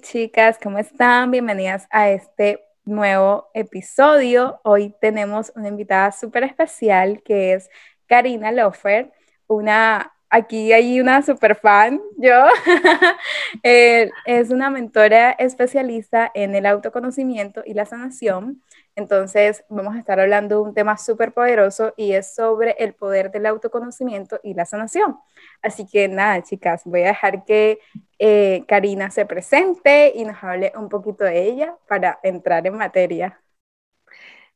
chicas, ¿cómo están? Bienvenidas a este nuevo episodio. Hoy tenemos una invitada súper especial que es Karina Lofer, una, aquí hay una super fan, yo, eh, es una mentora especialista en el autoconocimiento y la sanación. Entonces, vamos a estar hablando de un tema súper poderoso y es sobre el poder del autoconocimiento y la sanación. Así que nada, chicas, voy a dejar que eh, Karina se presente y nos hable un poquito de ella para entrar en materia.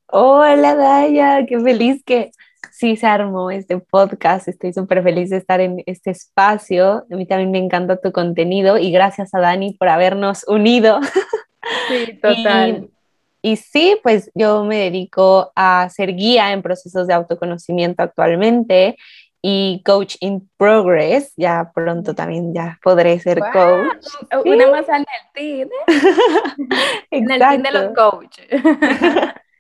Hola, Daya, qué feliz que sí se armó este podcast. Estoy súper feliz de estar en este espacio. A mí también me encanta tu contenido y gracias a Dani por habernos unido. Sí, total. Y sí, pues yo me dedico a ser guía en procesos de autoconocimiento actualmente y coach in progress. Ya pronto también ya podré ser coach. Una más en el team. en el team de los coaches.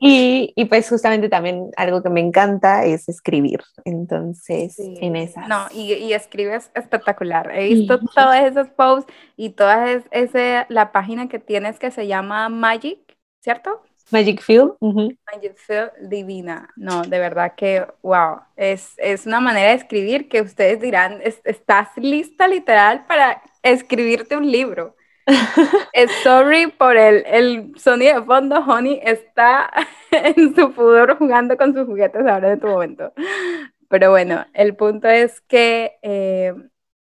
Y, y, pues justamente también algo que me encanta es escribir. Entonces, en esas. No, y, y, escribes espectacular. He visto todos esos posts y toda es, ese, la página que tienes que se llama Magic, ¿cierto? Magic Field. Magic Field divina. No, de verdad que, wow, es, es una manera de escribir que ustedes dirán, estás lista literal para escribirte un libro. Sorry por el, el sonido de fondo, Honey está en su pudor jugando con sus juguetes ahora en tu momento. Pero bueno, el punto es que eh,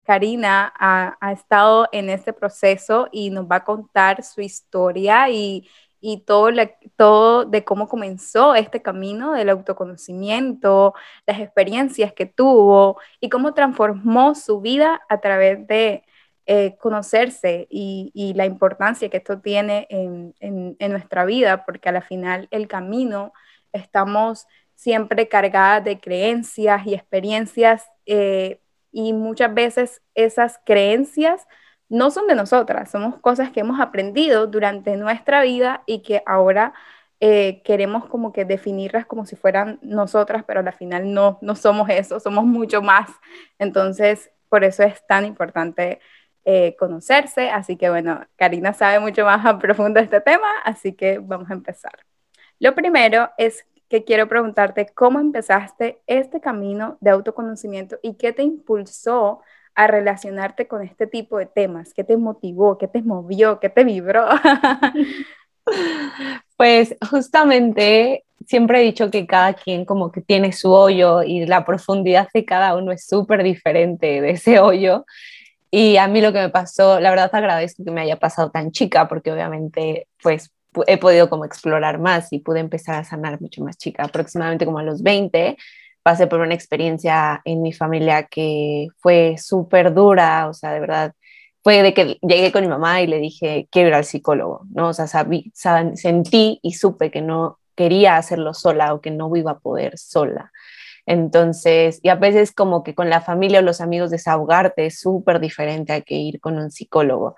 Karina ha, ha, estado en este proceso y nos va a contar su historia y, y todo, todo de cómo comenzó este camino del autoconocimiento, las experiencias que tuvo y cómo transformó su vida a través de eh, conocerse y, la importancia que esto tiene en, nuestra vida, porque a la final el camino estamos siempre cargadas de creencias y experiencias eh, y muchas veces esas creencias no son de nosotras, somos cosas que hemos aprendido durante nuestra vida y que ahora eh, queremos como que definirlas como si fueran nosotras, pero al final no, no somos eso, somos mucho más. Entonces, por eso es tan importante eh, conocerse. Así que bueno, Karina sabe mucho más a profundo este tema, así que vamos a empezar. Lo primero es que quiero preguntarte cómo empezaste este camino de autoconocimiento y qué te impulsó a relacionarte con este tipo de temas, qué te motivó, qué te movió, qué te vibró. Pues justamente siempre he dicho que cada quien como que tiene su hoyo y la profundidad de cada uno es súper diferente de ese hoyo. Y a mí lo que me pasó, la verdad agradezco que me haya pasado tan chica, porque obviamente pues he podido como explorar más y pude empezar a sanar mucho más chica, aproximadamente como a los 20 pasé por una experiencia en mi familia que fue súper dura, o sea, de verdad, fue de que llegué con mi mamá y le dije, quiero ir al psicólogo, ¿no? O sea, sentí y supe que no quería hacerlo sola o que no iba a poder sola. Entonces, y a veces como que con la familia o los amigos desahogarte es súper diferente a que ir con un psicólogo.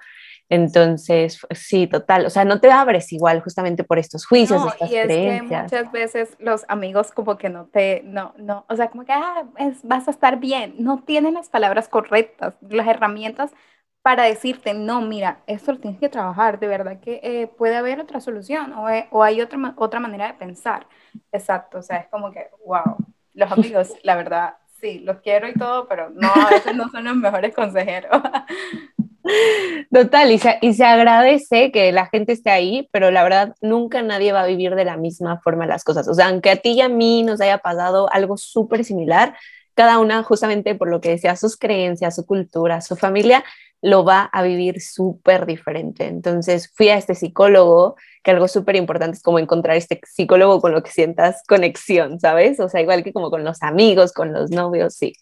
Entonces, sí, total, o sea, no te abres igual justamente por estos juicios, no, estas y es creencias. Que muchas veces los amigos como que no te, no, no, o sea, como que ah, vas a estar bien, no tienen las palabras correctas, las herramientas para decirte, no, mira, esto lo tienes que trabajar, de verdad que eh, puede haber otra solución o, eh, o hay otra, otra manera de pensar. Exacto, o sea, es como que, wow, los amigos, la verdad, sí, los quiero y todo, pero no, a veces no son los mejores consejeros. Total, y se, y se, agradece que la gente esté ahí, pero la verdad nunca nadie va a vivir de la misma forma las cosas. O sea, aunque a ti y a mí nos haya pasado algo súper similar, cada una justamente por lo que decía, sus creencias, su cultura, su familia, lo va a vivir súper diferente. Entonces fui a este psicólogo, que algo súper importante es como encontrar este psicólogo con lo que sientas conexión, ¿sabes? O sea, igual que como con los amigos, con los novios, sí,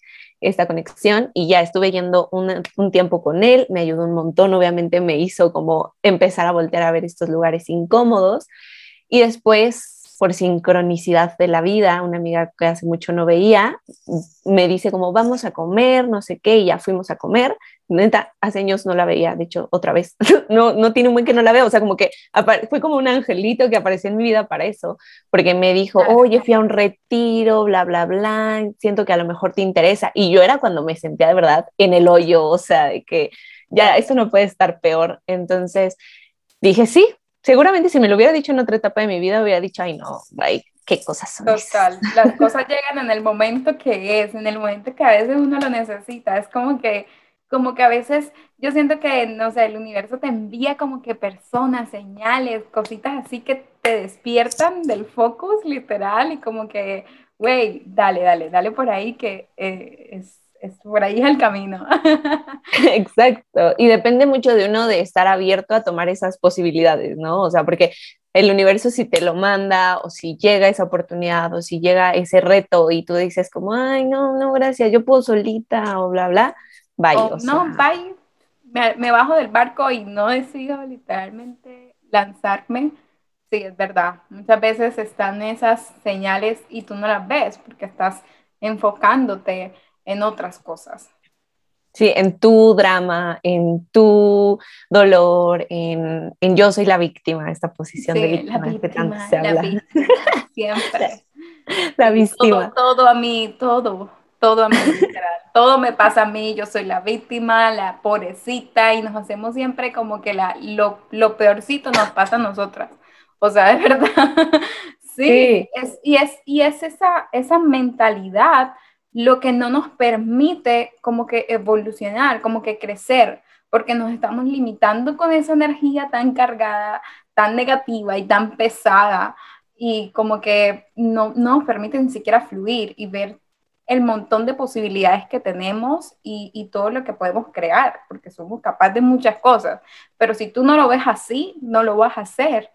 esta conexión. Y ya estuve yendo un, un tiempo con él, me ayudó un montón, obviamente me hizo como empezar a voltear a ver estos lugares incómodos. Y después por sincronicidad de la vida, una amiga que hace mucho no veía, me dice como vamos a comer, no sé qué, y ya fuimos a comer. Neta, hace años no la veía, de hecho, otra vez, no, no tiene un buen que no la veo, o sea, como que fue como un angelito que apareció en mi vida para eso, porque me dijo, oye, fui a un retiro, bla, bla, bla, siento que a lo mejor te interesa, y yo era cuando me sentía de verdad en el hoyo, o sea, de que ya esto no puede estar peor. Entonces dije, sí, seguramente si me lo hubiera dicho en otra etapa de mi vida, hubiera dicho, ay, no, ay, qué cosas son. Total, las cosas llegan en el momento que es, en el momento que a veces uno lo necesita. Es como que, como que a veces yo siento que, no sé, el universo te envía como que personas, señales, cositas así que te despiertan del focus literal y como que, güey, dale, dale, dale por ahí que eh, es por ahí es el camino. Exacto, y depende mucho de uno de estar abierto a tomar esas posibilidades, ¿no? O sea, porque el universo si te lo manda o si llega esa oportunidad o si llega ese reto y tú dices como, ay, no, no, gracias, yo puedo solita o bla, bla, bye. no, bye, me, me, bajo del barco y no decido literalmente lanzarme. Sí, es verdad. Muchas veces están esas señales y tú no las ves porque estás enfocándote en otras cosas. Sí, en tu drama, en tu dolor, en, en yo soy la víctima, esta posición de víctima, la víctima, se habla. siempre. la víctima. Todo, todo, a mí, todo, todo a mí, todo me pasa a mí, yo soy la víctima, la pobrecita, y nos hacemos siempre como que la, lo, lo peorcito nos pasa a nosotras. O sea, de verdad. sí, Es, y, es, y es esa, esa mentalidad lo que no nos permite como que evolucionar, como que crecer, porque nos estamos limitando con esa energía tan cargada, tan negativa y tan pesada, y como que no, nos permite ni siquiera fluir y ver el montón de posibilidades que tenemos y, y, todo lo que podemos crear, porque somos capaces de muchas cosas. Pero si tú no lo ves así, no lo vas a hacer.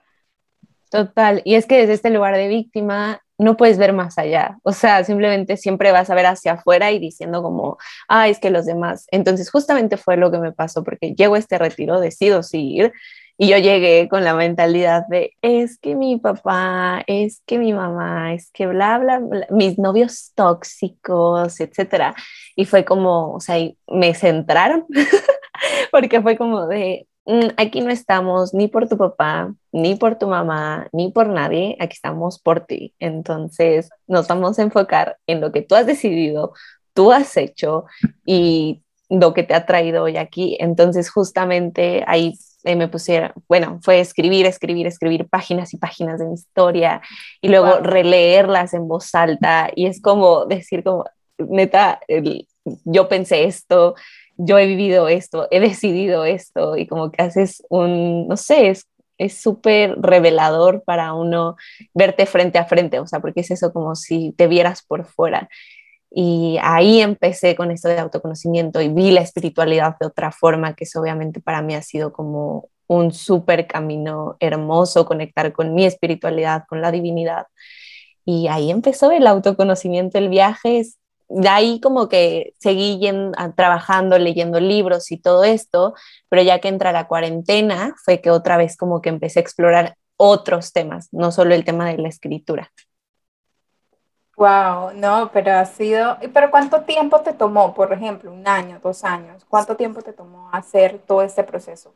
Total, y es que desde este lugar de víctima no puedes ver más allá, o sea, simplemente siempre vas a ver hacia afuera y diciendo como, ah, es que los demás. Entonces, justamente fue lo que me pasó, porque llego a este retiro, decido seguir, y yo llegué con la mentalidad de, es que mi papá, es que mi mamá, es que bla, bla, bla, mis novios tóxicos, etcétera. Y fue como, o sea, me centraron, porque fue como de, aquí no estamos ni por tu papá, ni por tu mamá, ni por nadie, aquí estamos por ti. Entonces nos vamos a enfocar en lo que tú has decidido, tú has hecho y lo que te ha traído hoy aquí. Entonces justamente ahí me pusieron, bueno, fue escribir, escribir, escribir páginas y páginas de mi historia y luego releerlas en voz alta y es como decir como, neta, yo pensé esto, yo he vivido esto, he decidido esto y como que haces un, no sé, es es súper revelador para uno verte frente a frente, o sea, porque es eso como si te vieras por fuera. Y ahí empecé con esto de autoconocimiento y vi la espiritualidad de otra forma, que eso obviamente para mí ha sido como un súper camino hermoso, conectar con mi espiritualidad, con la divinidad. Y ahí empezó el autoconocimiento, el viaje es de ahí como que seguí ah, trabajando, leyendo libros y todo esto, pero ya que entra la cuarentena fue que otra vez como que empecé a explorar otros temas, no solo el tema de la escritura. Wow, no, pero ha sido, pero ¿cuánto tiempo te tomó, por ejemplo, un año, dos años? ¿Cuánto tiempo te tomó hacer todo este proceso?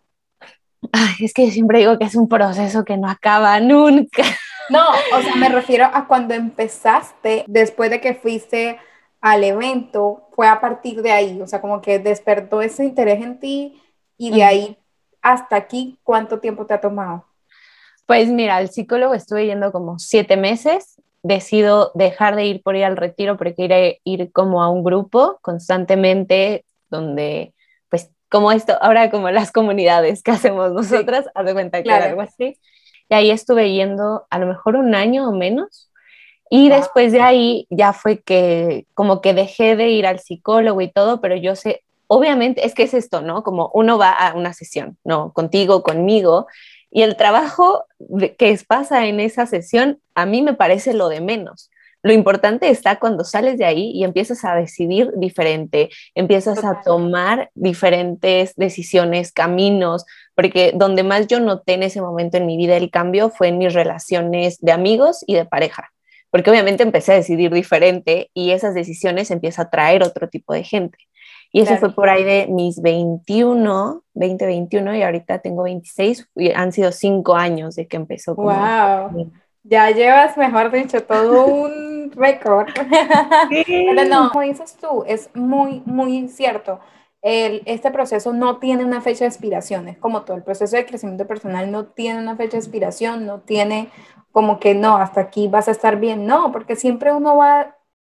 Ay, es que siempre digo que es un proceso que no acaba nunca. No, o sea, me refiero a cuando empezaste, después de que fuiste al evento fue a partir de ahí, o sea, como que despertó ese interés en ti y de ahí hasta aquí, ¿cuánto tiempo te ha tomado? Pues mira, al psicólogo estuve yendo como siete meses, decido dejar de ir por ir al retiro porque ir, ir como a un grupo constantemente donde, pues como esto, ahora como las comunidades que hacemos nosotras, haz de cuenta que algo así. Y ahí estuve yendo a lo mejor un año o menos y después de ahí ya fue que como que dejé de ir al psicólogo y todo, pero yo sé, obviamente es que es esto, ¿no? Como uno va a una sesión, ¿no? Contigo, conmigo, y el trabajo que pasa en esa sesión a mí me parece lo de menos. Lo importante está cuando sales de ahí y empiezas a decidir diferente, empiezas a tomar diferentes decisiones, caminos, porque donde más yo noté en ese momento en mi vida el cambio fue en mis relaciones de amigos y de pareja porque obviamente empecé a decidir diferente y esas decisiones empieza a traer otro tipo de gente. Y eso fue por ahí de mis 21, 20, 21 y ahorita tengo 26 y han sido cinco años de que empezó. Como wow. Ya llevas, mejor dicho, todo un récord. Pero no, como dices tú, es muy, muy cierto. el, este proceso no tiene una fecha de expiración, es como todo el proceso de crecimiento personal no tiene una fecha de expiración, no tiene como que no, hasta aquí vas a estar bien, no, porque siempre uno va a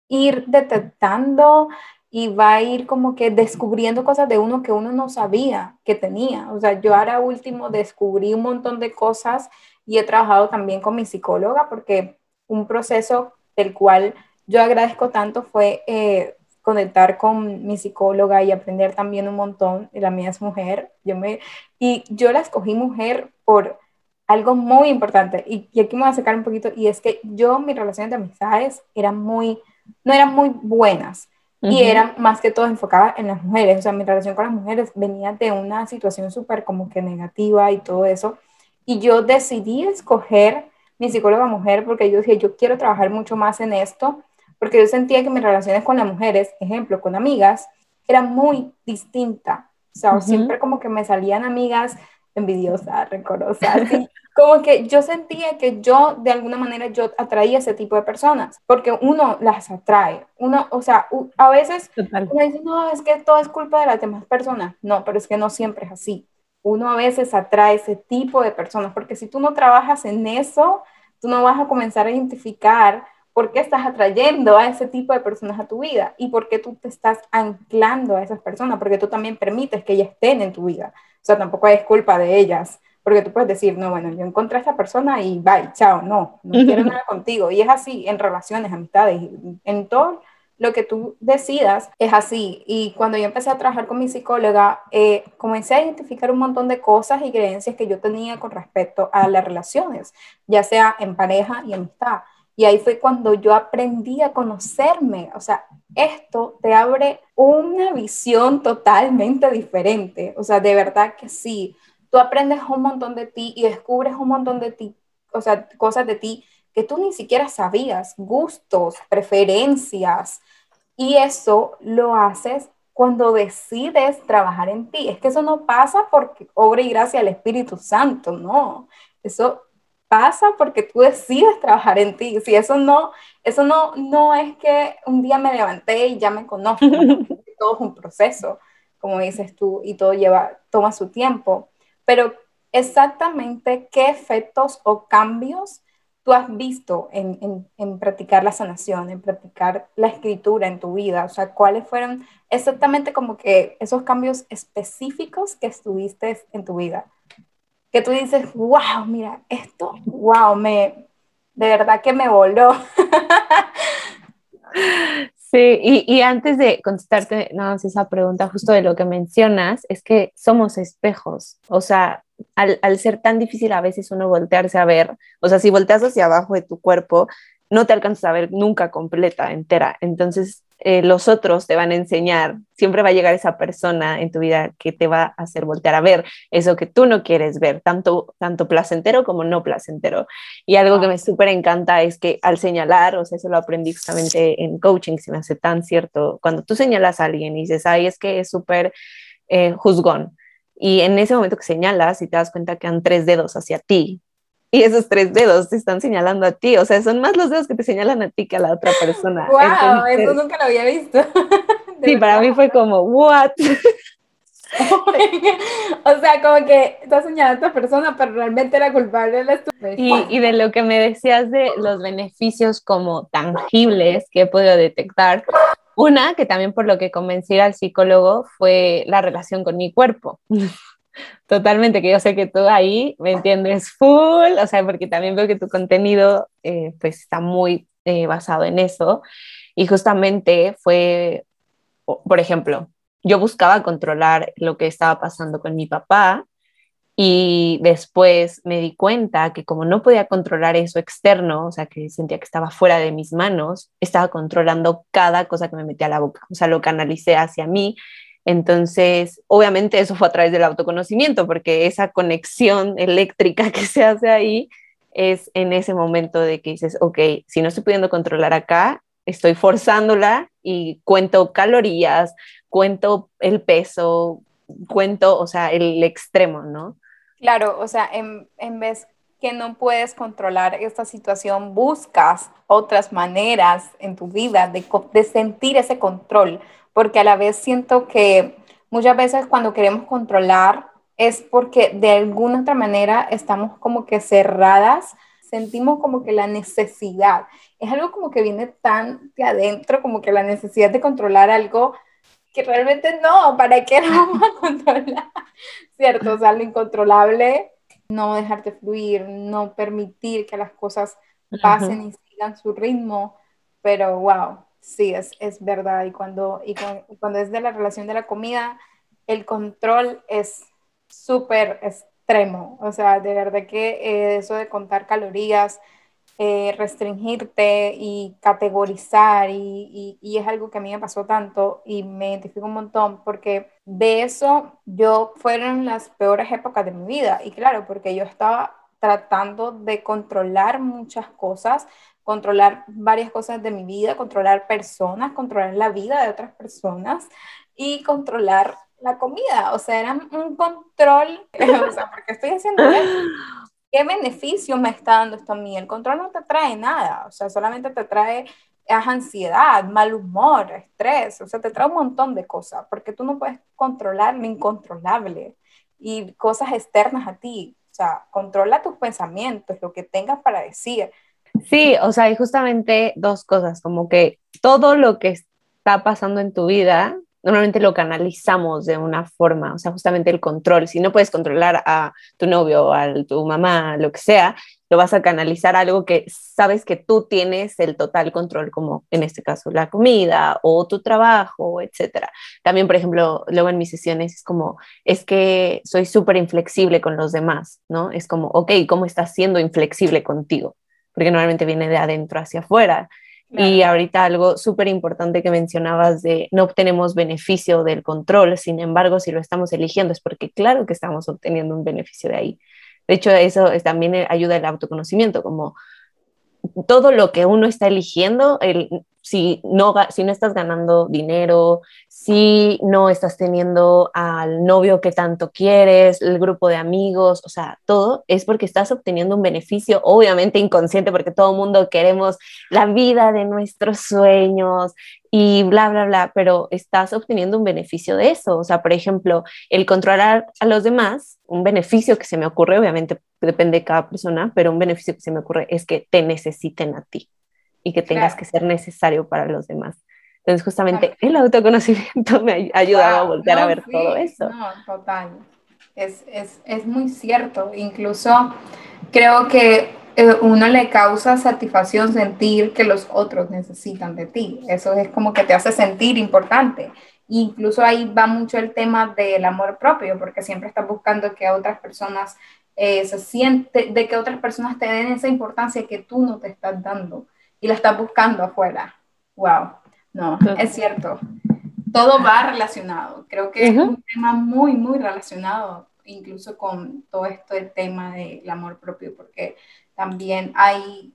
ir detectando y va a ir como que descubriendo cosas de uno que uno no sabía que tenía. O sea, yo ahora último descubrí un montón de cosas y he trabajado también con mi psicóloga porque un proceso del cual yo agradezco tanto fue eh, conectar con mi psicóloga y aprender también un montón. La mía es mujer. Yo me, y yo la escogí mujer por algo muy importante. Y, aquí me voy a sacar un poquito. Y es que yo, mis relaciones de amistades eran muy, no eran muy buenas. Y eran más que todo enfocadas en las mujeres. O sea, mi relación con las mujeres venía de una situación súper como que negativa y todo eso. Y yo decidí escoger mi psicóloga mujer porque yo dije, yo quiero trabajar mucho más en esto porque yo sentía que mis relaciones con las mujeres, ejemplo, con amigas, eran muy distintas. O sea, siempre como que me salían amigas envidiosas, rencorosas, como que yo sentía que yo, de alguna manera, yo atraía ese tipo de personas, porque uno las atrae, uno, o sea, a veces uno dice, no, es que todo es culpa de las demás personas, no, pero es que no siempre es así. Uno a veces atrae ese tipo de personas, porque si tú no trabajas en eso, tú no vas a comenzar a identificar por qué estás atrayendo a ese tipo de personas a tu vida y por qué tú te estás anclando a esas personas, porque tú también permites que ellas estén en tu vida. O sea, tampoco es culpa de ellas, porque tú puedes decir, no, bueno, yo encontré a esta persona y bye, chao, no, no quiero nada contigo. Y es así en relaciones, amistades, en todo lo que tú decidas es así. Y cuando yo empecé a trabajar con mi psicóloga, eh, comencé a identificar un montón de cosas y creencias que yo tenía con respecto a las relaciones, ya sea en pareja y amistad. Y ahí fue cuando yo aprendí a conocerme. O sea, esto te abre una visión totalmente diferente. O sea, de verdad que sí. Tú aprendes un montón de ti y descubres un montón de ti, o sea, cosas de ti que tú ni siquiera sabías, gustos, preferencias. Y eso lo haces cuando decides trabajar en ti. Es que eso no pasa porque obra y gracia del Espíritu Santo, no. Eso pasa porque tú decides trabajar en ti. Si eso no, eso no, no es que un día me levanté y ya me conozco, todo es un proceso, como dices tú, y todo lleva, toma su tiempo. Pero exactamente qué efectos o cambios tú has visto en, en, en, practicar la sanación, en practicar la escritura en tu vida? O sea, ¿cuáles fueron exactamente como que esos cambios específicos que estuviste en tu vida? Que tú dices, wow, mira, esto, wow, me, de verdad que me voló. Sí, y, y, antes de contestarte nada más esa pregunta justo de lo que mencionas, es que somos espejos, o sea, al, al, ser tan difícil a veces uno voltearse a ver, o sea, si volteas hacia abajo de tu cuerpo, no te alcanzas a ver nunca completa, entera. Entonces, eh, los otros te van a enseñar, siempre va a llegar esa persona en tu vida que te va a hacer voltear a ver eso que tú no quieres ver, tanto, tanto placentero como no placentero. Y algo que me súper encanta es que al señalar, o sea, eso lo aprendí justamente en coaching, se me hace tan cierto, cuando tú señalas a alguien y dices, ay, es que es súper eh, juzgón. Y en ese momento que señalas y te das cuenta que han tres dedos hacia ti, y esos tres dedos te están señalando a ti, o sea, son más los dedos que te señalan a ti que a la otra persona. ¡Wow! eso nunca lo había visto. sí, para mí fue como, ¿what? o sea, como que estás señalando a otra persona, pero realmente era culpable de y, y de lo que me decías de los beneficios como tangibles que he podido detectar, una que también por lo que convencí al psicólogo fue la relación con mi cuerpo. Totalmente, que yo sé que tú ahí me entiendes full, o sea, porque también veo que tu contenido eh, pues está muy eh, basado en eso. Y justamente fue, por ejemplo, yo buscaba controlar lo que estaba pasando con mi papá y después me di cuenta que como no podía controlar eso externo, o sea, que sentía que estaba fuera de mis manos, estaba controlando cada cosa que me metía a la boca, o sea, lo canalicé hacia mí entonces, obviamente eso fue a través del autoconocimiento, porque esa conexión eléctrica que se hace ahí es en ese momento de que dices, ok, si no estoy pudiendo controlar acá, estoy forzándola y cuento calorías, cuento el peso, cuento, o sea, el extremo, ¿no? Claro, o sea, en, en vez que no puedes controlar esta situación, buscas otras maneras en tu vida de, de sentir ese control porque a la vez siento que muchas veces cuando queremos controlar es porque de alguna otra manera estamos como que cerradas, sentimos como que la necesidad, es algo como que viene tan de adentro, como que la necesidad de controlar algo que realmente no, ¿para qué lo vamos a controlar? ¿Cierto? O sea, lo incontrolable, no dejarte fluir, no permitir que las cosas pasen y sigan su ritmo, pero wow, sí, es, es verdad. Y cuando, y cuando es de la relación de la comida, el control es súper extremo. O sea, de verdad que eh, eso de contar calorías, eh, restringirte y categorizar y, y, es algo que a mí me pasó tanto y me identifico un montón porque de eso yo fueron las peores épocas de mi vida y claro, porque yo estaba tratando de controlar muchas cosas, controlar varias cosas de mi vida, controlar personas, controlar la vida de otras personas y controlar la comida, o sea, era un control, o sea, ¿por qué estoy haciendo eso? ¿Qué beneficio me está dando esto a mí? El control no te trae nada, o sea, solamente te trae ansiedad, mal humor, estrés, o sea, te trae un montón de cosas, porque tú no puedes controlar lo incontrolable y cosas externas a ti, o sea, controla tus pensamientos, lo que tengas para decir. Sí, o sea, hay justamente dos cosas, como que todo lo que está pasando en tu vida normalmente lo canalizamos de una forma, o sea, justamente el control. Si no puedes controlar a tu novio, a tu mamá, lo que sea, lo vas a canalizar a algo que sabes que tú tienes el total control, como en este caso la comida o tu trabajo, etcétera. También, por ejemplo, luego en mis sesiones es como, es que soy súper inflexible con los demás, ¿no? Es como, ok, ¿cómo estás siendo inflexible contigo? Porque normalmente viene de adentro hacia afuera. Y ahorita algo súper importante que mencionabas de no obtenemos beneficio del control, sin embargo, si lo estamos eligiendo es porque claro que estamos obteniendo un beneficio de ahí. De hecho, eso también ayuda el autoconocimiento, como todo lo que uno está eligiendo, el, si, no, si no estás ganando dinero, si no estás teniendo al novio que tanto quieres, el grupo de amigos, o sea, todo es porque estás obteniendo un beneficio, obviamente inconsciente, porque todo el mundo queremos la vida de nuestros sueños y bla, bla, bla, pero estás obteniendo un beneficio de eso. O sea, por ejemplo, el controlar a los demás, un beneficio que se me ocurre, obviamente depende de cada persona, pero un beneficio que se me ocurre es que te necesiten a ti y que tengas que ser necesario para los demás. Entonces, justamente el autoconocimiento me ha ayudado a voltear a ver todo eso. No, total. Es, es, es, muy cierto. Incluso creo que eh, uno le causa satisfacción sentir que los otros necesitan de ti. Eso es como que te hace sentir importante. Incluso ahí va mucho el tema del amor propio, porque siempre estás buscando que otras personas eh, se sienten, de que otras personas te den esa importancia que tú no te estás dando y la estás buscando afuera. Wow. No, es cierto. Todo va relacionado. Creo que es un tema muy, muy relacionado incluso con todo esto del tema del amor propio, porque también hay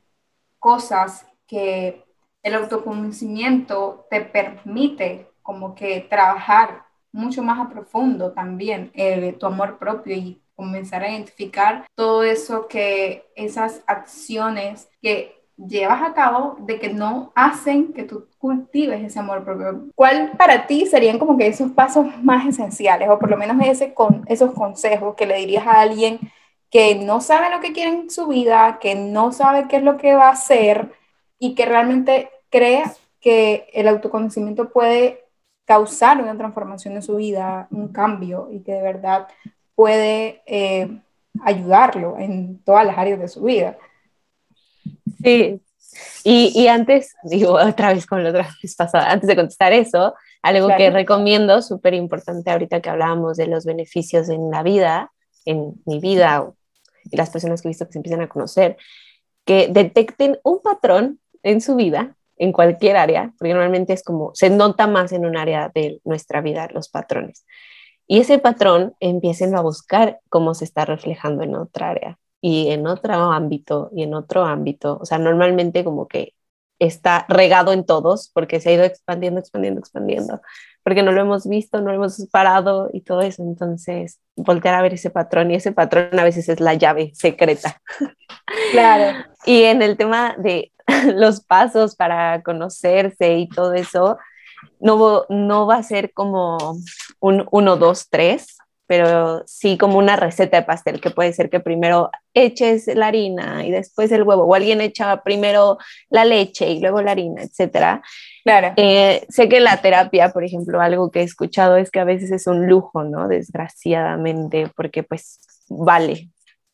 cosas que el autoconocimiento te permite como que trabajar mucho más a profundo también eh, tu amor propio y comenzar a identificar todo eso que esas acciones que llevas a cabo de que no hacen que tú cultives ese amor propio. ¿Cuál para ti serían como que esos pasos más esenciales o por lo menos ese con, esos consejos que le dirías a alguien que no sabe lo que quiere en su vida, que no sabe qué es lo que va a hacer y que realmente crea que el autoconocimiento puede causar una transformación en su vida, un cambio y que de verdad puede eh, ayudarlo en todas las áreas de su vida? Sí, y, y, antes, digo otra vez con la otra vez pasada, antes de contestar eso, algo que recomiendo, súper importante ahorita que hablábamos de los beneficios en la vida, en mi vida y las personas que he visto que se empiezan a conocer, que detecten un patrón en su vida, en cualquier área, porque normalmente es como, se nota más en un área de nuestra vida los patrones. Y ese patrón empiecen a buscar cómo se está reflejando en otra área y en otro ámbito y en otro ámbito. O sea, normalmente como que está regado en todos porque se ha ido expandiendo, expandiendo, expandiendo, porque no lo hemos visto, no lo hemos parado y todo eso. Entonces, voltear a ver ese patrón y ese patrón a veces es la llave secreta. Claro. y en el tema de los pasos para conocerse y todo eso, no, no va a ser como un 1, 2, 3, pero sí como una receta de pastel, que puede ser que primero eches la harina y después el huevo, o alguien echa primero la leche y luego la harina, etcétera. Claro. Eh, sé que la terapia, por ejemplo, algo que he escuchado es que a veces es un lujo, ¿no? Desgraciadamente, porque pues vale,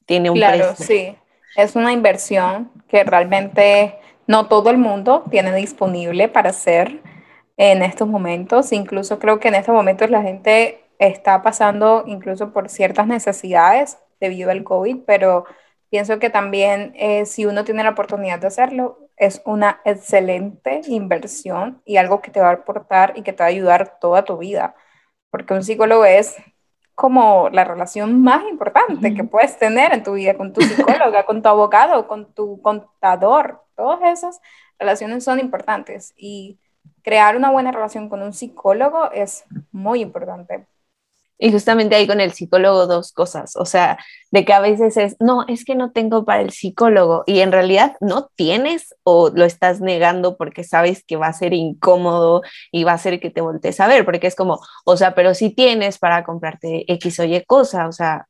tiene un claro, precio. sí. Es una inversión que realmente no todo el mundo tiene disponible para hacer en estos momentos. Incluso creo que en estos momentos la gente está pasando incluso por ciertas necesidades debido al COVID, pero pienso que también eh, si uno tiene la oportunidad de hacerlo, es una excelente inversión y algo que te va a aportar y que te va a ayudar toda tu vida, porque un psicólogo es como la relación más importante que puedes tener en tu vida con tu psicóloga, con tu abogado, con tu contador. Todas esas relaciones son importantes y crear una buena relación con un psicólogo es muy importante. Y justamente ahí con el psicólogo dos cosas, o sea, de que a veces es, no, es que no tengo para el psicólogo y en realidad no tienes o lo estás negando porque sabes que va a ser incómodo y va a ser que te voltees a ver, porque es como, o sea, pero si tienes para comprarte X o Y cosa, o sea,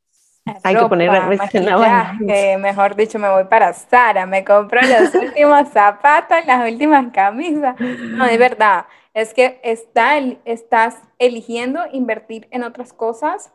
hay que poner maquillaje, Mejor dicho, me voy para Sara, me compro los últimos zapatos, las últimas camisas. No, de verdad, es que está, estás eligiendo invertir en otras cosas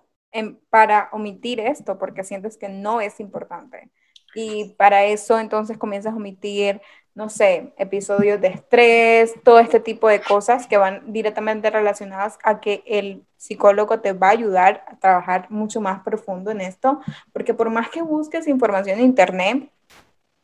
para omitir esto, porque sientes que no es importante. Y para eso entonces comienzas a omitir no sé, episodios de estrés, todo este tipo de cosas que van directamente relacionadas a que el psicólogo te va a ayudar a trabajar mucho más profundo en esto, porque por más que busques información en internet,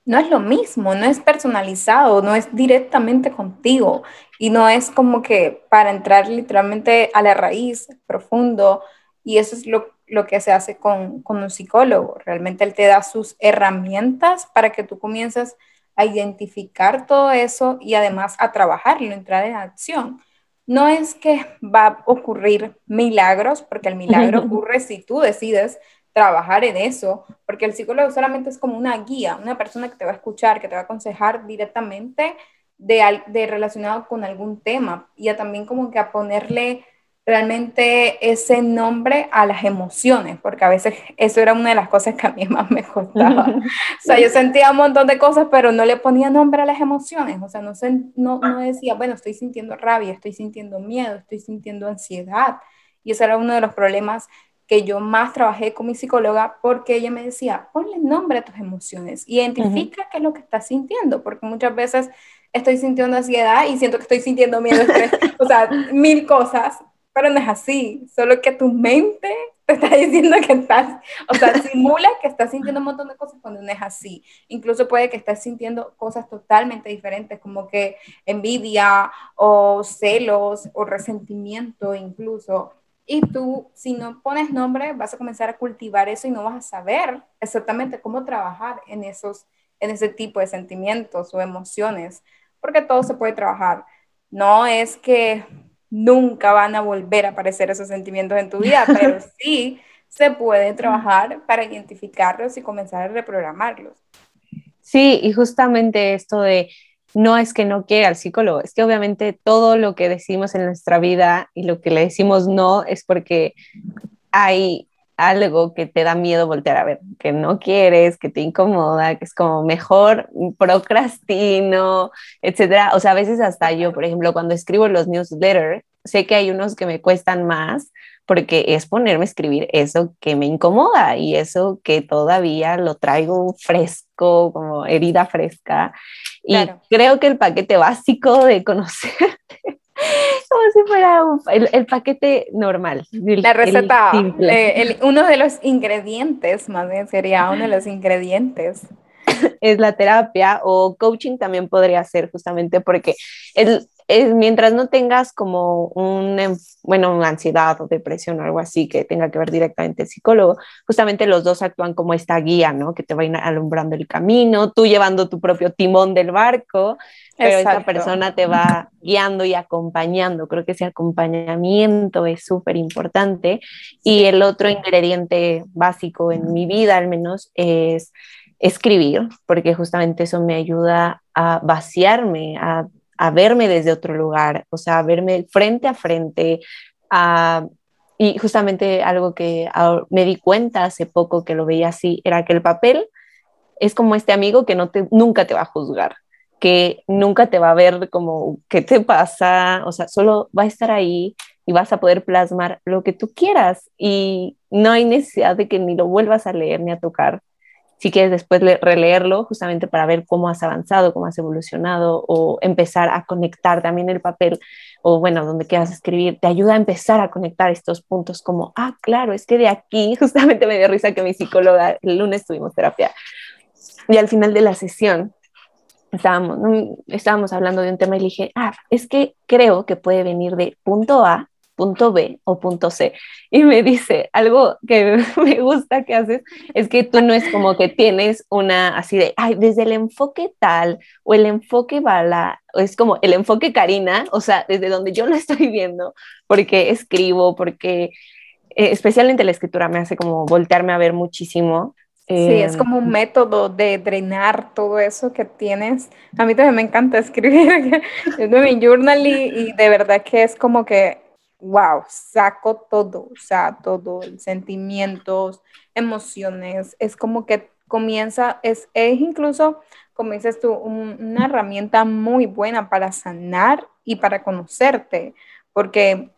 no es lo mismo, no es personalizado, no es directamente contigo y no es como que para entrar literalmente a la raíz profundo y eso es lo, lo que se hace con, con un psicólogo. Realmente él te da sus herramientas para que tú comiences a identificar todo eso y además a trabajarlo, entrar en acción. No es que va a ocurrir milagros, porque el milagro ocurre si tú decides trabajar en eso, porque el psicólogo solamente es como una guía, una persona que te va a escuchar, que te va a aconsejar directamente de, de relacionado con algún tema y a también como que a ponerle realmente ese nombre a las emociones, porque a veces eso era una de las cosas que a mí más me costaba. o sea, yo sentía un montón de cosas, pero no le ponía nombre a las emociones, o sea, no, no, no decía, bueno, estoy sintiendo rabia, estoy sintiendo miedo, estoy sintiendo ansiedad, y ese era uno de los problemas que yo más trabajé con mi psicóloga porque ella me decía, ponle nombre a tus emociones, identifica qué es lo que estás sintiendo, porque muchas veces estoy sintiendo ansiedad y siento que estoy sintiendo miedo, o sea, mil cosas, pero no es así, solo que tu mente te está diciendo que estás, o sea, simula que estás sintiendo un montón de cosas cuando no es así. Incluso puede que estés sintiendo cosas totalmente diferentes, como que envidia o celos o resentimiento incluso. Y tú, si no pones nombre, vas a comenzar a cultivar eso y no vas a saber exactamente cómo trabajar en, esos, en ese tipo de sentimientos o emociones, porque todo se puede trabajar. No es que nunca van a volver a aparecer esos sentimientos en tu vida, pero sí se puede trabajar para identificarlos y comenzar a reprogramarlos. Sí, y justamente esto de no es que no quiera al psicólogo, es que obviamente todo lo que decimos en nuestra vida y lo que le decimos no es porque hay algo que te da miedo voltear a ver, que no quieres, que te incomoda, que es como mejor procrastino, etcétera. O sea, a veces hasta yo, por ejemplo, cuando escribo los newsletters, sé que hay unos que me cuestan más porque es ponerme a escribir eso que me incomoda y eso que todavía lo traigo fresco, como herida fresca. Y creo que el paquete básico de conocerte como si fuera el, paquete normal. la receta, eh, uno de los ingredientes, más bien sería uno de los ingredientes. Es la terapia o coaching también podría ser justamente porque el, mientras no tengas como un, em, bueno, una ansiedad o depresión o algo así que tenga que ver directamente el psicólogo, justamente los dos actúan como esta guía, ¿no? Que te va alumbrando el camino, tú llevando tu propio timón del barco, pero esa persona te va guiando y acompañando. Creo que ese acompañamiento es súper importante. Y el otro ingrediente básico en mi vida, al menos, es escribir, porque justamente eso me ayuda a vaciarme, a a verme desde otro lugar, o sea, a verme frente a frente, y justamente algo que me di cuenta hace poco que lo veía así, era que el papel es como este amigo que no te, nunca te va a juzgar, que nunca te va a ver como, ¿qué te pasa? O sea, solo va a estar ahí y vas a poder plasmar lo que tú quieras y no hay necesidad de que ni lo vuelvas a leer ni a tocar. Si quieres después releerlo, justamente para ver cómo has avanzado, cómo has evolucionado o empezar a conectar también el papel o bueno, donde quieras escribir, te ayuda a empezar a conectar estos puntos como, ah, claro, es que de aquí, justamente me dio risa que mi psicóloga, el lunes tuvimos terapia, y al final de la sesión estábamos, estábamos hablando de un tema y dije, ah, es que creo que puede venir de punto A punto B o punto C. Y me dice, algo que me gusta que haces es que tú no es como que tienes una así de, ay, desde el enfoque tal o el enfoque bala, es como el enfoque Karina, o sea, desde donde yo lo estoy viendo, porque escribo, porque eh, especialmente la escritura me hace como voltearme a ver muchísimo. Sí, es em, como un método de drenar todo eso que tienes. A mí también me encanta escribir en mi journal y de verdad que es como que wow, saco todo, o sea, todo, sentimientos, emociones, es como que comienza, es, es incluso, como dices tú, una herramienta muy buena para sanar y para conocerte, porque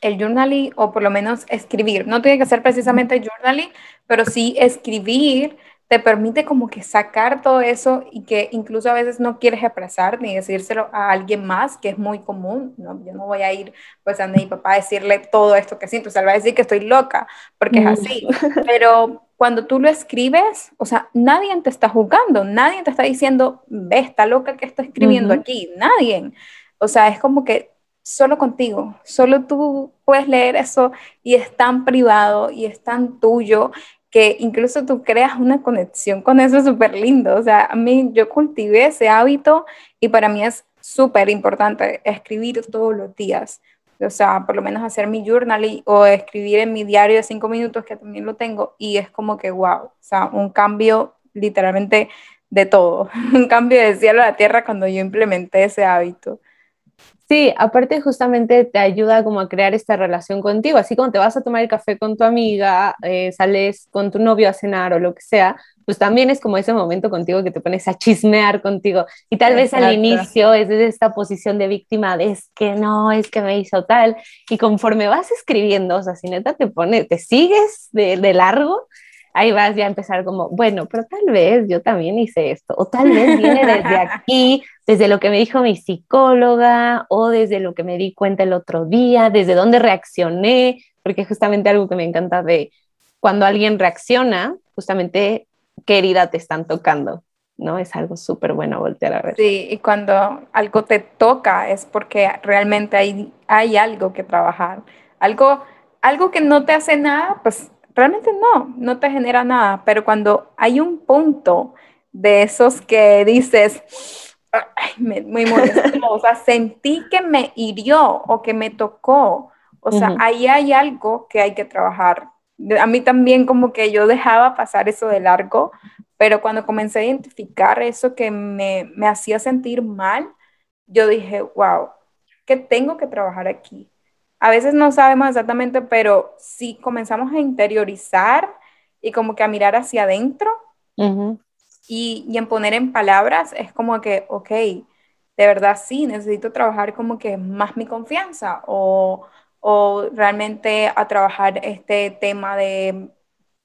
el journaling, o por lo menos escribir, no tiene que ser precisamente journaling, pero sí escribir te permite como que sacar todo eso y que incluso a veces no quieres expresar ni decírselo a alguien más, que es muy común, ¿no? Yo no voy a ir pues a mi papá a decirle todo esto que siento, o sea, va a decir que estoy loca, porque es así, pero cuando tú lo escribes, o sea, nadie te está juzgando, nadie te está diciendo, ve, está loca que está escribiendo aquí, nadie, o sea, es como que solo contigo, solo tú puedes leer eso y es tan privado y es tan tuyo que incluso tú creas una conexión con eso súper lindo. O sea, a mí yo cultivé ese hábito y para mí es súper importante escribir todos los días. O sea, por lo menos hacer mi journal o escribir en mi diario de cinco minutos, que también lo tengo, y es como que, wow, o sea, un cambio literalmente de todo, un cambio de cielo a la tierra cuando yo implementé ese hábito. Sí, aparte justamente te ayuda como a crear esta relación contigo, así como te vas a tomar el café con tu amiga, eh, sales con tu novio a cenar o lo que sea, pues también es como ese momento contigo que te pones a chismear contigo. Y tal vez al inicio es desde esta posición de víctima de es que no, es que me hizo tal y conforme vas escribiendo, o sea, si neta te pone, te sigues de, de largo, ahí vas ya a empezar como, bueno, pero tal vez yo también hice esto, o tal vez viene desde aquí, desde lo que me dijo mi psicóloga, o desde lo que me di cuenta el otro día, desde dónde reaccioné, porque justamente algo que me encanta de cuando alguien reacciona, justamente qué herida te están tocando, ¿no? Es algo súper bueno voltear a ver. Sí, y cuando algo te toca es porque realmente hay, hay algo que trabajar, algo, algo que no te hace nada, pues realmente no, no te genera nada, pero cuando hay un punto de esos que dices, ay, me, muy molesto, o sea, sentí que me hirió o que me tocó, o sea, ahí hay algo que hay que trabajar. A mí también como que yo dejaba pasar eso de largo, pero cuando comencé a identificar eso que me, me hacía sentir mal, yo dije, wow, ¿qué tengo que trabajar aquí? A veces no sabemos exactamente, pero si comenzamos a interiorizar y como que a mirar hacia adentro y, y, en poner en palabras, es como que, ok, de verdad sí, necesito trabajar como que más mi confianza o, o realmente a trabajar este tema de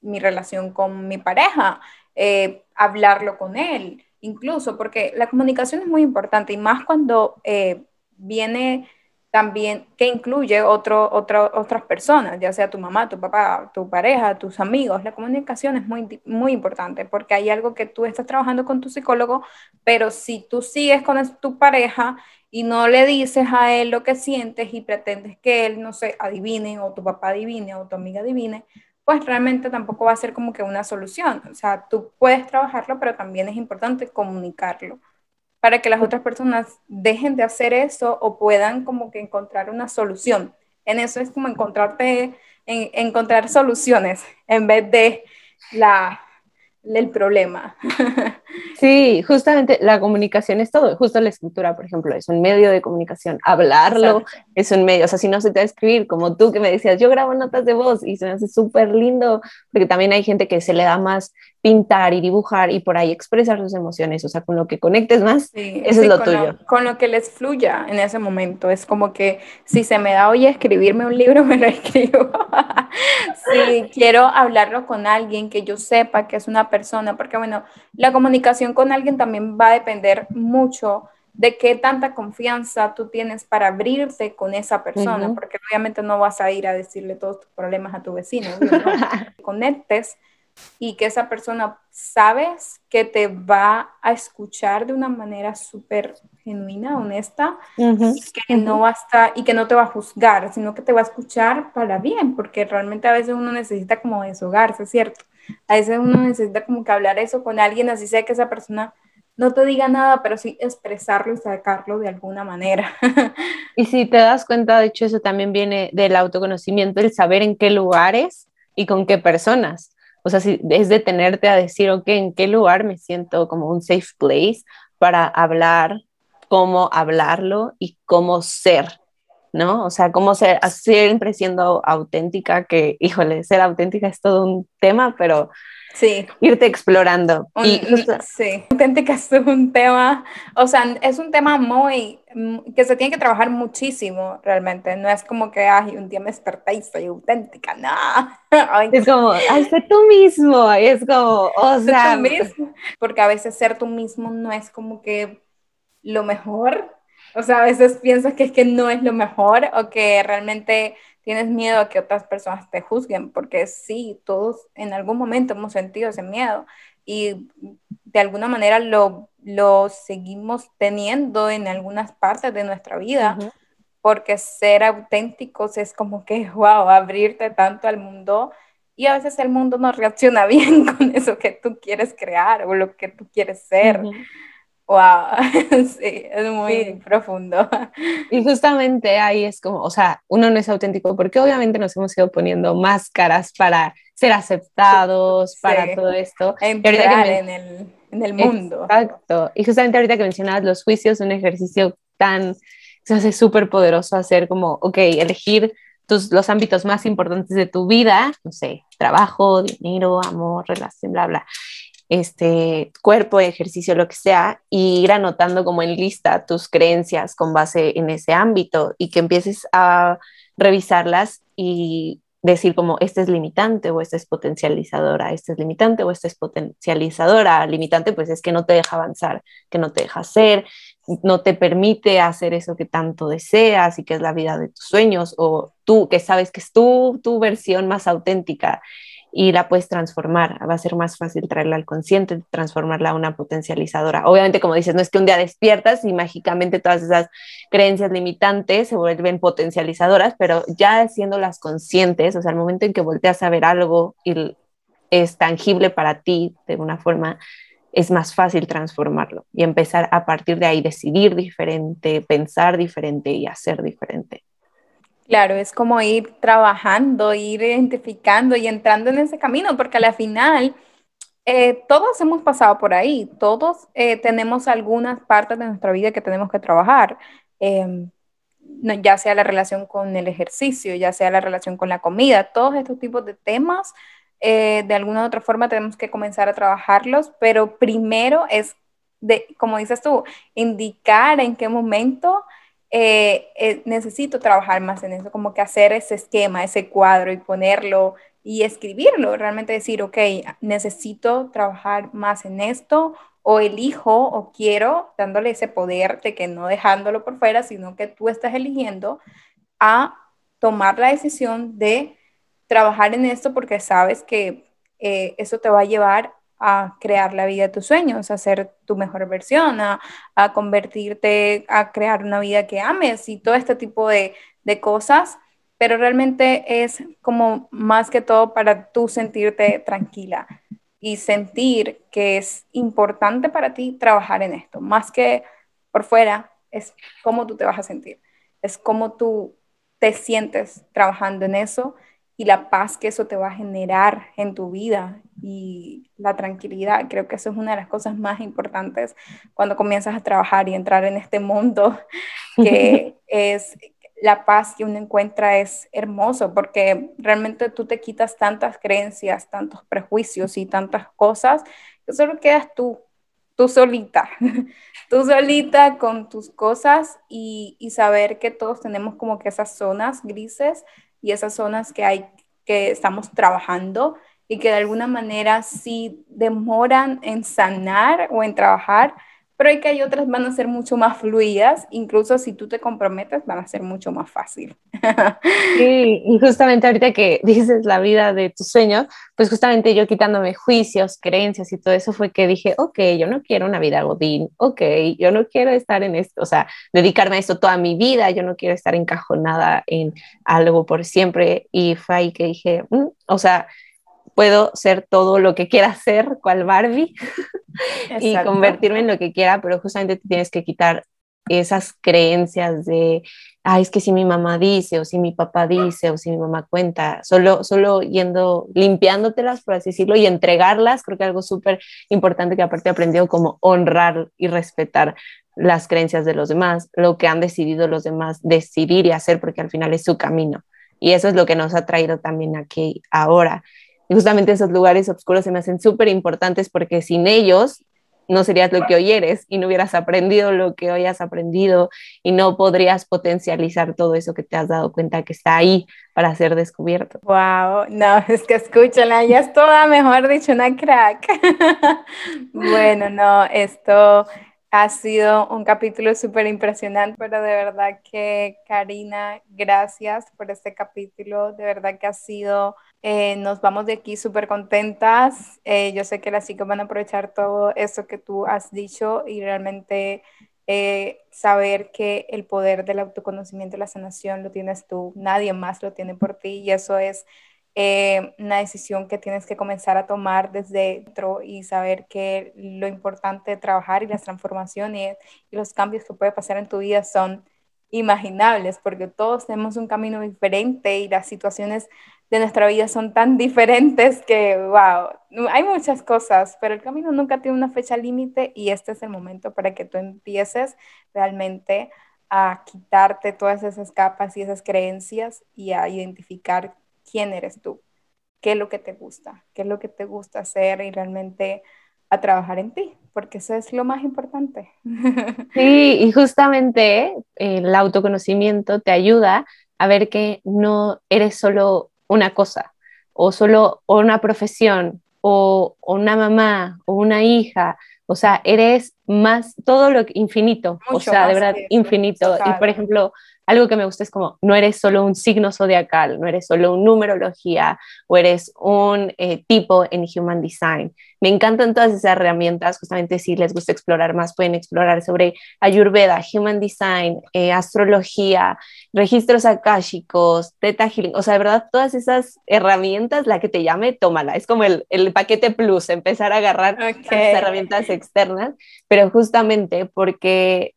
mi relación con mi pareja, eh, hablarlo con él, incluso porque la comunicación es muy importante y más cuando eh, viene también que incluye otro, otras personas, ya sea tu mamá, tu papá, tu pareja, tus amigos. La comunicación es muy, muy importante porque hay algo que tú estás trabajando con tu psicólogo, pero si tú sigues con tu pareja y no le dices a él lo que sientes y pretendes que él, no sé, adivine o tu papá adivine o tu amiga adivine, pues realmente tampoco va a ser como que una solución. O sea, tú puedes trabajarlo, pero también es importante comunicarlo para que las otras personas dejen de hacer eso o puedan como que encontrar una solución. En eso es como encontrarte, en, encontrar soluciones en vez de la, el problema. Sí, justamente la comunicación es todo, justo la escritura, por ejemplo, es un medio de comunicación, hablarlo es un medio, o sea, si no se te va a escribir, como tú que me decías, yo grabo notas de voz y se me hace súper lindo, porque también hay gente que se le da más pintar y dibujar y por ahí expresar sus emociones, o sea, con lo que conectes más, eso es lo tuyo. con lo que les fluya en ese momento, es como que si se me da hoy escribirme un libro, me lo escribo. si quiero hablarlo con alguien que yo sepa que es una persona, porque bueno, la comunicación con alguien también va a depender mucho de qué tanta confianza tú tienes para abrirte con esa persona, porque obviamente no vas a ir a decirle todos tus problemas a tu vecino, conectes y que esa persona sabes que te va a escuchar de una manera súper genuina, honesta, y, que no va y que no te va a juzgar, sino que te va a escuchar para bien, porque realmente a veces uno necesita como deshogarse, ¿cierto? A veces uno necesita como que hablar eso con alguien, así sea que esa persona no te diga nada, pero sí expresarlo y sacarlo de alguna manera. y si te das cuenta, de hecho, eso también viene del autoconocimiento, el saber en qué lugares y con qué personas. O sea, si es detenerte a decir, ok, ¿en qué lugar me siento como un safe place para hablar, cómo hablarlo y cómo ser, ¿no? O sea, cómo ser, siempre siendo auténtica, que, híjole, ser auténtica es todo un tema, pero sí. irte explorando. y Sí, auténtica es un tema, o sea, es un tema muy, mm, que se tiene que trabajar muchísimo realmente, no es como que, ay, un día me desperté y soy auténtica, no. es como, ay, sé tú mismo, es como, o sea. Tú mismo. Porque a veces ser tú mismo no es como que lo mejor, o sea, a veces piensas que es que no es lo mejor o que realmente tienes miedo a que otras personas te juzguen, porque sí, todos en algún momento hemos sentido ese miedo y de alguna manera lo, lo seguimos teniendo en algunas partes de nuestra vida, porque ser auténticos es como que, wow, abrirte tanto al mundo y a veces el mundo no reacciona bien con eso que tú quieres crear o lo que tú quieres ser. Wow, sí, es muy profundo. Y justamente ahí es como, o sea, uno no es auténtico porque obviamente nos hemos ido poniendo máscaras para ser aceptados, para todo esto. Entrar en, el, en el mundo. Exacto. Y justamente ahorita que mencionabas los juicios, un ejercicio tan, se hace súper poderoso hacer como, ok, elegir tus, los ámbitos más importantes de tu vida, no sé, trabajo, dinero, amor, relación, bla, bla este cuerpo, ejercicio, lo que sea, y ir anotando como en lista tus creencias con base en ese ámbito y que empieces a revisarlas y decir como este es limitante o este es potencializadora, este es limitante o este es potencializadora. Limitante pues es que no te deja avanzar, que no te deja hacer, no te permite hacer eso que tanto deseas y que es la vida de tus sueños o tú que sabes que es tu, tu versión más auténtica y la puedes transformar. Va a ser más fácil traerla al consciente, transformarla a una potencializadora. Obviamente, como dices, no es que un día despiertas y mágicamente todas esas creencias limitantes se vuelven potencializadoras, pero ya haciéndolas conscientes, o sea, el momento en que volteas a ver algo y es tangible para ti de una forma, es más fácil transformarlo y empezar a partir de ahí decidir diferente, pensar diferente y hacer diferente. Claro, es como ir trabajando, ir identificando y entrando en ese camino, porque a la final eh, todos hemos pasado por ahí, todos eh, tenemos algunas partes de nuestra vida que tenemos que trabajar, em, ya sea la relación con el ejercicio, ya sea la relación con la comida, todos estos tipos de temas, eh, de alguna u otra forma tenemos que comenzar a trabajarlos, pero primero es, de, como dices tú, indicar en qué momento eh, eh, necesito trabajar más en eso, como que hacer ese esquema, ese cuadro y ponerlo y escribirlo, realmente decir, ok, necesito trabajar más en esto o elijo o quiero, dándole ese poder de que no dejándolo por fuera, sino que tú estás eligiendo a tomar la decisión de trabajar en esto porque sabes que eh, eso te va a llevar a crear la vida de tus sueños, a ser tu mejor versión, a, convertirte, a crear una vida que ames y todo este tipo de, de cosas, pero realmente es como más que todo para tú sentirte tranquila y sentir que es importante para ti trabajar en esto, más que por fuera, es cómo tú te vas a sentir, es cómo tú te sientes trabajando en eso y la paz que eso te va a generar en tu vida y la tranquilidad. Creo que eso es una de las cosas más importantes cuando comienzas a trabajar y entrar en este mundo, que es la paz que uno encuentra es hermoso porque realmente tú te quitas tantas creencias, tantos prejuicios y tantas cosas que solo quedas tú, tú solita, tú solita con tus cosas y, y saber que todos tenemos como que esas zonas grises y esas zonas que hay que estamos trabajando y que de alguna manera sí demoran en sanar o en trabajar, pero hay que hay otras van a ser mucho más fluidas, incluso si tú te comprometes van a ser mucho más fácil. Sí, y justamente ahorita que dices la vida de tus sueños, pues justamente yo quitándome juicios, creencias y todo eso fue que dije, ok, yo no quiero una vida godín, ok, yo no quiero estar en esto, o sea, dedicarme a esto toda mi vida, yo no quiero estar encajonada en algo por siempre y fue ahí que dije, mm", o sea, puedo ser todo lo que quiera ser, cual Barbie, y convertirme en lo que quiera, pero justamente te tienes que quitar esas creencias de, ay, es que si mi mamá dice, o si mi papá dice, o si mi mamá cuenta, solo, solo yendo, limpiándotelas, por así decirlo, y entregarlas, creo que algo súper importante que aparte he aprendido como honrar y respetar las creencias de los demás, lo que han decidido los demás decidir y hacer, porque al final es su camino. Y eso es lo que nos ha traído también aquí ahora. Justamente esos lugares oscuros se me hacen súper importantes porque sin ellos no serías lo que hoy eres y no hubieras aprendido lo que hoy has aprendido y no podrías potencializar todo eso que te has dado cuenta que está ahí para ser descubierto. Wow, no, es que escúchala, ya es toda, mejor dicho, una crack. bueno, no, esto ha sido un capítulo súper impresionante, pero de verdad que Karina, gracias por este capítulo, de verdad que ha sido eh, nos vamos de aquí súper contentas. Eh, yo sé que las chicas van a aprovechar todo eso que tú has dicho y realmente eh, saber que el poder del autoconocimiento y la sanación lo tienes tú, nadie más lo tiene por ti y eso es una decisión que tienes que comenzar a tomar desde dentro y saber que lo importante de trabajar y las transformaciones y los cambios que puede pasar en tu vida son imaginables porque todos tenemos un camino diferente y las situaciones de nuestra vida son tan diferentes que, wow, hay muchas cosas, pero el camino nunca tiene una fecha límite y este es el momento para que tú empieces realmente a quitarte todas esas capas y esas creencias y a identificar quién eres tú, qué es lo que te gusta, qué es lo que te gusta hacer y realmente a trabajar en ti, porque eso es lo más importante. Sí, y justamente el autoconocimiento te ayuda a ver que no eres solo una cosa, o solo una profesión, o, una mamá, o una hija, o sea, eres más, todo lo infinito, o sea, de verdad, infinito. Y por ejemplo, algo que me gusta es como, no eres solo un signo zodiacal, no eres solo un numerología o eres un eh, tipo en Human Design. Me encantan todas esas herramientas, justamente si les gusta explorar más, pueden explorar sobre Ayurveda, Human Design, eh, astrología, registros akáshicos, Theta Healing, o sea, de verdad, todas esas herramientas, la que te llame, tómala. Es como el, el paquete plus, empezar a agarrar herramientas externas, pero justamente porque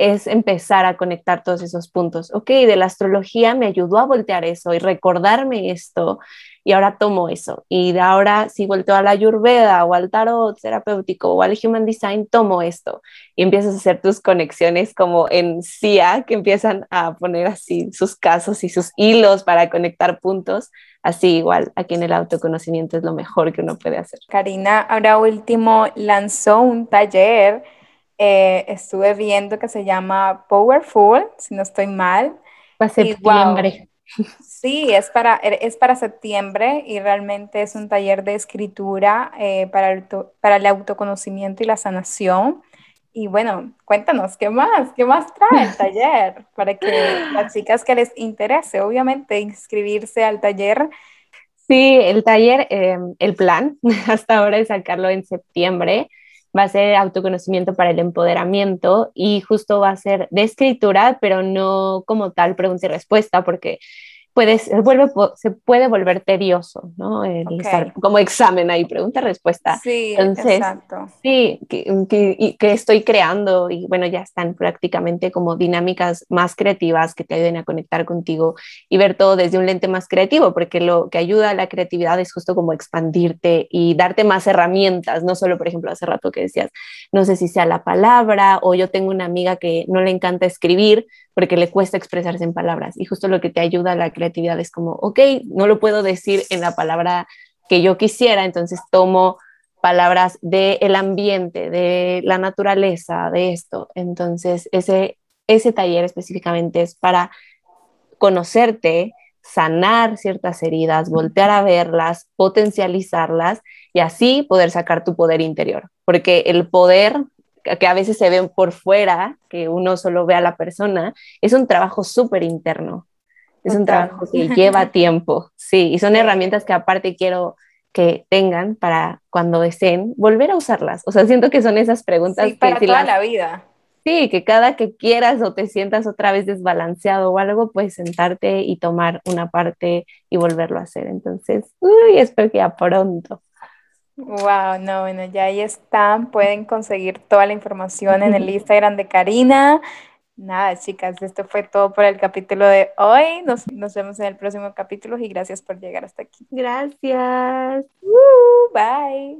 es empezar a conectar todos esos puntos. Ok, de la astrología me ayudó a voltear eso y recordarme esto y ahora tomo eso. Y ahora si vuelto a la ayurveda o al tarot terapéutico o al human design, tomo esto. Y empiezas a hacer tus conexiones como en CIA, que empiezan a poner así sus casos y sus hilos para conectar puntos. Así igual, aquí en el autoconocimiento es lo mejor que uno puede hacer. Karina, ahora último, lanzó un taller eh, estuve viendo que se llama Powerful, si no estoy mal. Para septiembre. sí, es para, es para septiembre y realmente es un taller de escritura eh, para, el, para el autoconocimiento y la sanación. Y bueno, cuéntanos, ¿qué más? ¿Qué más trae el taller? Para que las chicas que les interese, obviamente, inscribirse al taller. Sí, el taller, eh, el plan hasta ahora es sacarlo en septiembre va a ser autoconocimiento para el empoderamiento y justo va a ser de escritura, pero no como tal pregunta y respuesta, porque puede, se, vuelve, se puede volver tedioso, ¿no? como examen ahí, pregunta-respuesta. Sí, exacto. Sí, que, que, estoy creando y bueno, ya están prácticamente como dinámicas más creativas que te ayuden a conectar contigo y ver todo desde un lente más creativo, porque lo que ayuda a la creatividad es justo como expandirte y darte más herramientas, no solo, por ejemplo, hace rato que decías, no sé si sea la palabra o yo tengo una amiga que no le encanta escribir porque le cuesta expresarse en palabras y justo lo que te ayuda a la creatividad es como, ok, no lo puedo decir en la palabra que yo quisiera, entonces tomo palabras del ambiente, de la naturaleza, de esto. Entonces, ese, ese taller específicamente es para conocerte, sanar ciertas heridas, voltear a verlas, potencializarlas y así poder sacar tu poder interior. Porque el poder que a veces se ven por fuera, que uno solo ve a la persona, es un trabajo súper interno. Es un trabajo que lleva tiempo, sí, y son herramientas que aparte quiero que tengan para cuando deseen volver a usarlas. O sea, siento que son esas preguntas sí, para toda la vida. Sí, que cada que quieras o te sientas otra vez desbalanceado o algo, puedes sentarte y tomar una parte y volverlo a hacer. Entonces, uy, espero que ya pronto. Wow, no, bueno, ya ahí están. Pueden conseguir toda la información en el Instagram de Karina. Nada, chicas, esto fue todo por el capítulo de hoy. Nos, vemos en el próximo capítulo y gracias por llegar hasta aquí. Gracias. bye.